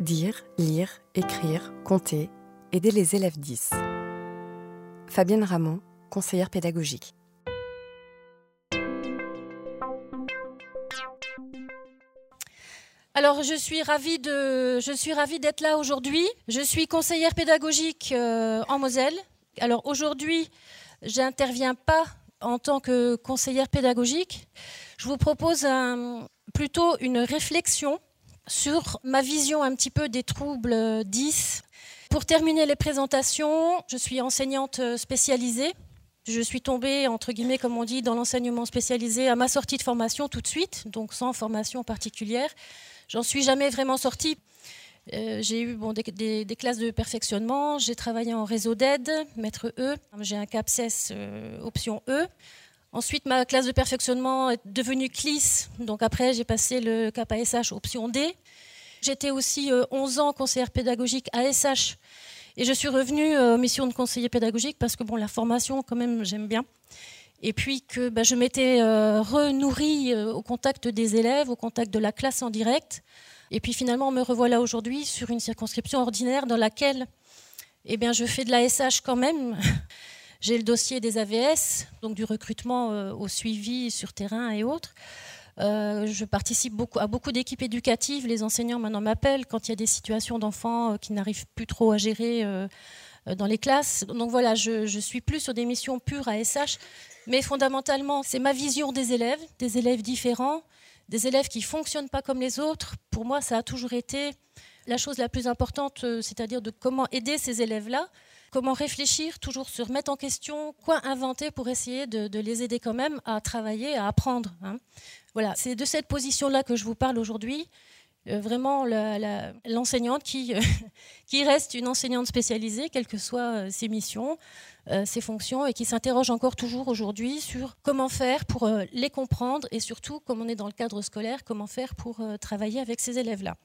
Dire, lire, écrire, compter, aider les élèves 10. Fabienne Ramon, conseillère pédagogique. Alors, je suis ravie de, je suis ravie d'être là aujourd'hui. Je suis conseillère pédagogique euh, en Moselle. Alors aujourd'hui, j'interviens pas en tant que conseillère pédagogique. Je vous propose plutôt une réflexion sur ma vision un petit peu des troubles 10. Pour terminer les présentations, je suis enseignante spécialisée. Je suis tombée, entre guillemets, comme on dit, dans l'enseignement spécialisé à ma sortie de formation tout de suite, donc sans formation particulière. J'en suis jamais vraiment sortie. Euh, j'ai eu bon, des, classes de perfectionnement, j'ai travaillé en réseau d'aide, maître E, j'ai un CAPSES euh, option E. Ensuite, ma classe de perfectionnement est devenue CLIS, donc après j'ai passé le cap ASH option D. J'étais aussi 11 euh, ans conseillère pédagogique ASH et je suis revenue aux missions de conseiller pédagogique parce que bon, la formation, quand même, j'aime bien. Et puis que bah, je m'étais renourrie au contact des élèves, au contact de la classe en direct. Et puis finalement, me revoilà aujourd'hui sur une circonscription ordinaire dans laquelle eh bien, je fais de la SH quand même. J'ai le dossier des AVS, donc du recrutement euh, au suivi sur terrain et autres. Euh, je participe beaucoup, à beaucoup d'équipes éducatives. Les enseignants maintenant m'appellent quand il y a des situations d'enfants euh, qui n'arrivent plus trop à gérer dans les classes. Donc voilà, je, je, suis plus sur des missions pures à SH, mais fondamentalement, c'est ma vision des élèves, des élèves différents, des élèves qui fonctionnent pas comme les autres, pour moi, ça a toujours été la chose la plus importante, c'est-à-dire de comment aider ces élèves-là, comment réfléchir, toujours se remettre en question, quoi inventer pour essayer de, les aider quand même à travailler, à apprendre. Hein. Voilà, c'est de cette position-là que je vous parle aujourd'hui. Euh, vraiment l'enseignante qui, euh, qui reste une enseignante spécialisée, quelles que soient ses missions, ses fonctions, et qui s'interroge encore toujours aujourd'hui sur comment faire pour les comprendre et surtout, comme on est dans le cadre scolaire, comment faire pour travailler avec ces élèves-là.